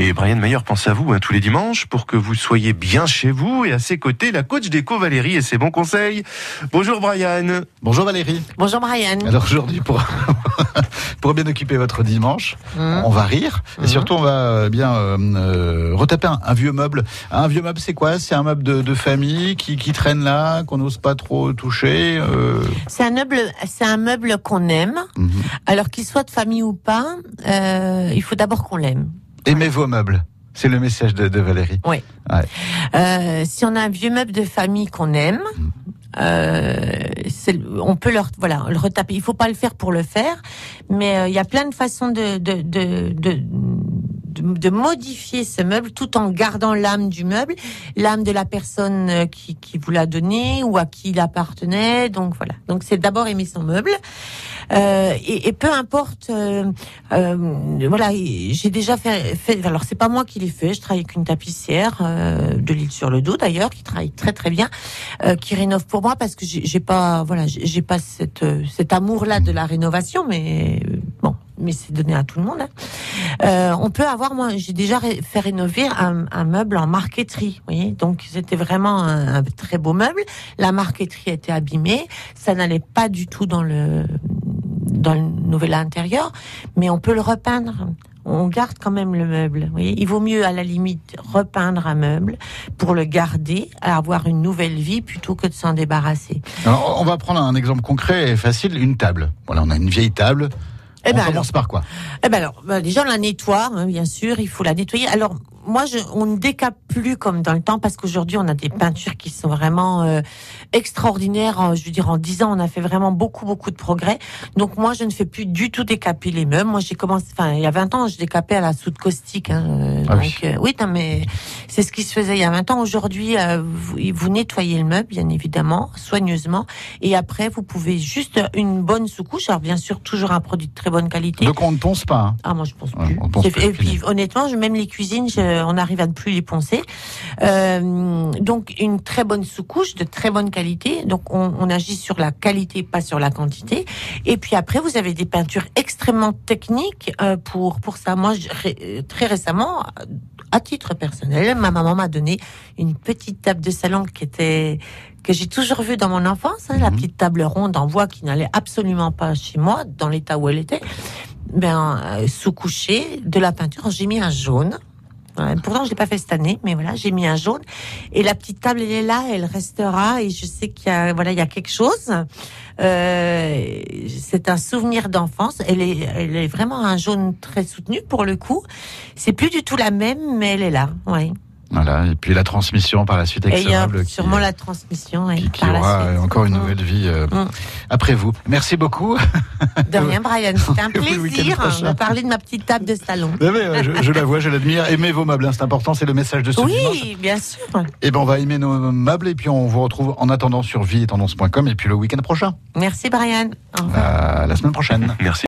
Et Brian Mayer pense à vous hein, tous les dimanches pour que vous soyez bien chez vous et à ses côtés la coach déco Valérie et ses bons conseils. Bonjour Brian. Bonjour Valérie. Bonjour Brian. Alors aujourd'hui pour pour bien occuper votre dimanche, Mmh. on va rire et Mhm. surtout on va euh, bien euh, euh, retaper un, un vieux meuble. Un vieux meuble c'est quoi? C'est un meuble de, de famille qui, qui traîne là, qu'on n'ose pas trop toucher. euh, C'est un meuble, c'est un meuble qu'on aime. mhm. Alors qu'il soit de famille ou pas, euh, il faut d'abord qu'on l'aime. Aimez vos meubles. C'est le message de, de Valérie. Euh, si on a un vieux meuble de famille qu'on aime, euh, c'est- on peut leur, voilà, le retaper. Il faut pas le faire pour le faire, mais euh, il y a plein de façons de de, de, de de- modifier ce meuble tout en gardant l'âme du meuble, l'âme de la personne euh, qui, qui vous l'a donné ou à qui il appartenait. Donc voilà. Donc c'est d'abord aimer son meuble. Euh, et, et peu importe, euh, euh, voilà, j'ai déjà fait, fait. Alors c'est pas moi qui l'ai fait. Je travaille avec une tapissière euh, de l'île sur le dos d'ailleurs, qui travaille très très bien, euh, qui rénove pour moi parce que j'ai pas, voilà, j'ai pas cette, euh, cet amour-là de la rénovation, mais bon, mais c'est donné à tout le monde. hein. Euh, on peut avoir, moi, j'ai déjà ré- fait rénover un, un meuble en marqueterie, vous voyez. Donc c'était vraiment un, un très beau meuble. La marqueterie était abîmée, ça n'allait pas du tout dans le dans le nouvel intérieur, mais on peut le repeindre. On garde quand même le meuble. Il vaut mieux à la limite repeindre un meuble pour le garder, avoir une nouvelle vie plutôt que de s'en débarrasser. Alors, on va prendre un exemple concret et facile, une table. Voilà, on a une vieille table. Eh on ben commence par quoi? Eh ben alors, ben déjà on la nettoie, hein, bien sûr, il faut la nettoyer. Alors moi, je, on ne décape plus comme dans le temps parce qu'aujourd'hui on a des peintures qui sont vraiment euh, extraordinaires. En- Je veux dire, en 10 ans, on a fait vraiment beaucoup beaucoup de progrès. Donc moi, je ne fais plus du tout décaper les meubles. Moi, j'ai commencé, enfin, il y a 20 ans, je décapais à la soude caustique. Hein, euh, Ah donc oui. euh, oui, non, mais c'est ce qui se faisait il y a 20 ans. Aujourd'hui, euh, vous, vous nettoyez le meuble, bien évidemment, soigneusement, et après vous pouvez juste une bonne sous-couche. Alors bien sûr, toujours un produit de très bonne qualité. Donc on ne ponce pas. hein. Ah moi je pense Ouais, plus. pense et puis honnêtement, je- même les cuisines, je- on arrive à ne plus les poncer. Euh, donc une très bonne sous-couche de très bonne qualité. Donc on, on agit sur la qualité, pas sur la quantité. Et puis après, vous avez des peintures extrêmement techniques euh, pour pour ça. Moi, je- très récemment, à titre personnel, ma maman m'a donné une petite table de salon qui était que j'ai toujours vue dans mon enfance, hein, la Mhm. petite table ronde en bois qui n'allait absolument pas chez moi dans l'état où elle était ben, euh, sous-couché de la peinture. J'ai mis un jaune. Pourtant, je l'ai pas fait cette année, mais voilà, j'ai mis un jaune. Et la petite table, elle est là, elle restera. Et je sais qu'il y a, voilà, il y a quelque chose. Euh, c'est un souvenir d'enfance. Elle est, elle est vraiment un jaune très soutenu pour le coup. C'est plus du tout la même, mais elle est là. Ouais. Voilà. Et puis la transmission par la suite avec Et ce il y a meuble qui- sûrement la transmission. ouais, qui, qui par la aura suite. encore une Mm. nouvelle vie euh, Mm. après vous. Merci beaucoup. De rien, Brian. C'était un plaisir hein, de parler de ma petite table de salon. Mais, euh, je, je la vois, je l'admire. Aimez vos meubles, hein, c'est important, c'est le message de ce dimanche. Oui, bien sûr. Et ben on va aimer nos meubles et puis on vous retrouve en attendant sur vie et tendance.com et puis le week-end prochain, Merci, Brian. À la semaine prochaine. Merci.